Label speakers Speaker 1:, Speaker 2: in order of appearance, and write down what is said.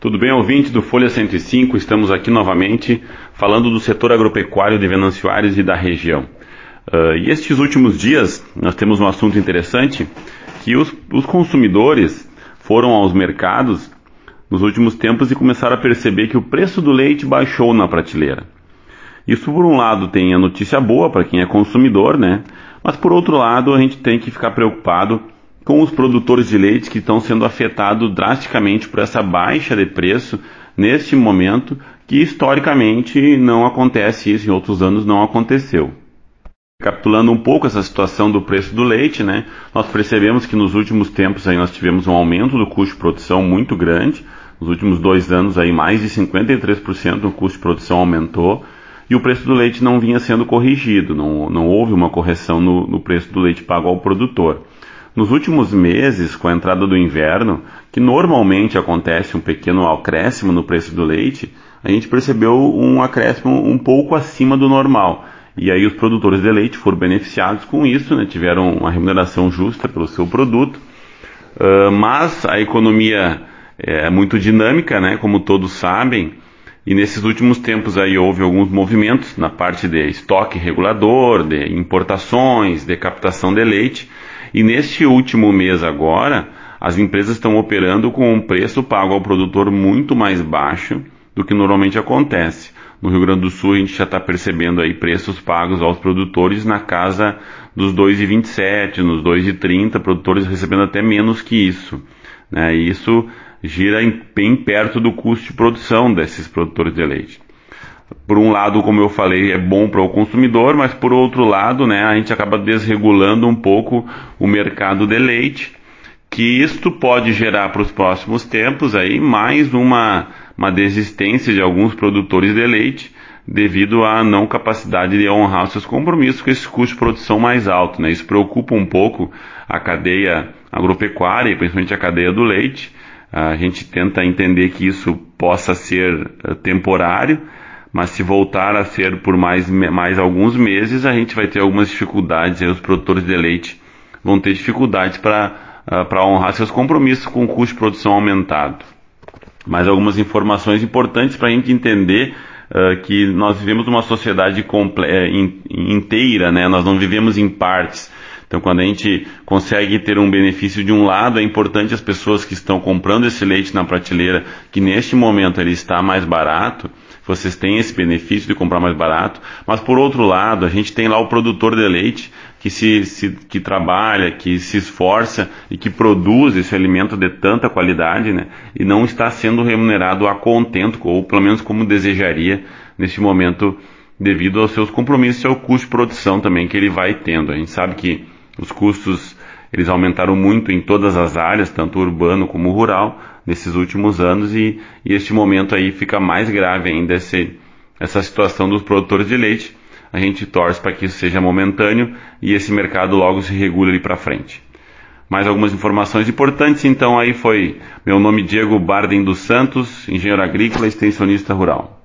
Speaker 1: Tudo bem, ouvinte do Folha 105? Estamos aqui novamente falando do setor agropecuário de Venâncio Aires e da região. Uh, e estes últimos dias nós temos um assunto interessante que os, os consumidores foram aos mercados nos últimos tempos e começaram a perceber que o preço do leite baixou na prateleira. Isso por um lado tem a notícia boa para quem é consumidor, né? Mas por outro lado a gente tem que ficar preocupado com os produtores de leite que estão sendo afetados drasticamente por essa baixa de preço neste momento, que historicamente não acontece isso, em outros anos não aconteceu. Capitulando um pouco essa situação do preço do leite, né, nós percebemos que nos últimos tempos aí nós tivemos um aumento do custo de produção muito grande. Nos últimos dois anos aí mais de 53% do custo de produção aumentou e o preço do leite não vinha sendo corrigido, não, não houve uma correção no, no preço do leite pago ao produtor. Nos últimos meses, com a entrada do inverno, que normalmente acontece um pequeno acréscimo no preço do leite, a gente percebeu um acréscimo um pouco acima do normal. E aí os produtores de leite foram beneficiados com isso, né? tiveram uma remuneração justa pelo seu produto. Uh, mas a economia é muito dinâmica, né? como todos sabem, e nesses últimos tempos aí houve alguns movimentos na parte de estoque regulador, de importações, de captação de leite, e neste último mês agora, as empresas estão operando com um preço pago ao produtor muito mais baixo do que normalmente acontece. No Rio Grande do Sul a gente já está percebendo aí preços pagos aos produtores na casa dos 2,27, nos 2,30, produtores recebendo até menos que isso. Né? Isso gira bem perto do custo de produção desses produtores de leite por um lado, como eu falei, é bom para o consumidor, mas por outro lado, né, a gente acaba desregulando um pouco o mercado de leite, que isto pode gerar para os próximos tempos aí mais uma, uma desistência de alguns produtores de leite devido à não capacidade de honrar seus compromissos com esse custo de produção mais alto. Né? Isso preocupa um pouco a cadeia agropecuária, principalmente a cadeia do leite. A gente tenta entender que isso possa ser eh, temporário, mas se voltar a ser por mais, mais alguns meses, a gente vai ter algumas dificuldades, e os produtores de leite vão ter dificuldades para uh, honrar seus compromissos com o custo de produção aumentado. Mais algumas informações importantes para a gente entender uh, que nós vivemos uma sociedade eh, inteira, né? nós não vivemos em partes. Então, quando a gente consegue ter um benefício de um lado, é importante as pessoas que estão comprando esse leite na prateleira, que neste momento ele está mais barato, vocês têm esse benefício de comprar mais barato, mas por outro lado, a gente tem lá o produtor de leite que se, se, que trabalha, que se esforça e que produz esse alimento de tanta qualidade, né? E não está sendo remunerado a contento, ou pelo menos como desejaria neste momento, devido aos seus compromissos e ao custo de produção também que ele vai tendo. A gente sabe que os custos eles aumentaram muito em todas as áreas, tanto urbano como rural, nesses últimos anos e, e este momento aí fica mais grave ainda esse, essa situação dos produtores de leite. A gente torce para que isso seja momentâneo e esse mercado logo se regule ali para frente. Mais algumas informações importantes, então aí foi meu nome Diego Bardem dos Santos, engenheiro agrícola e extensionista rural.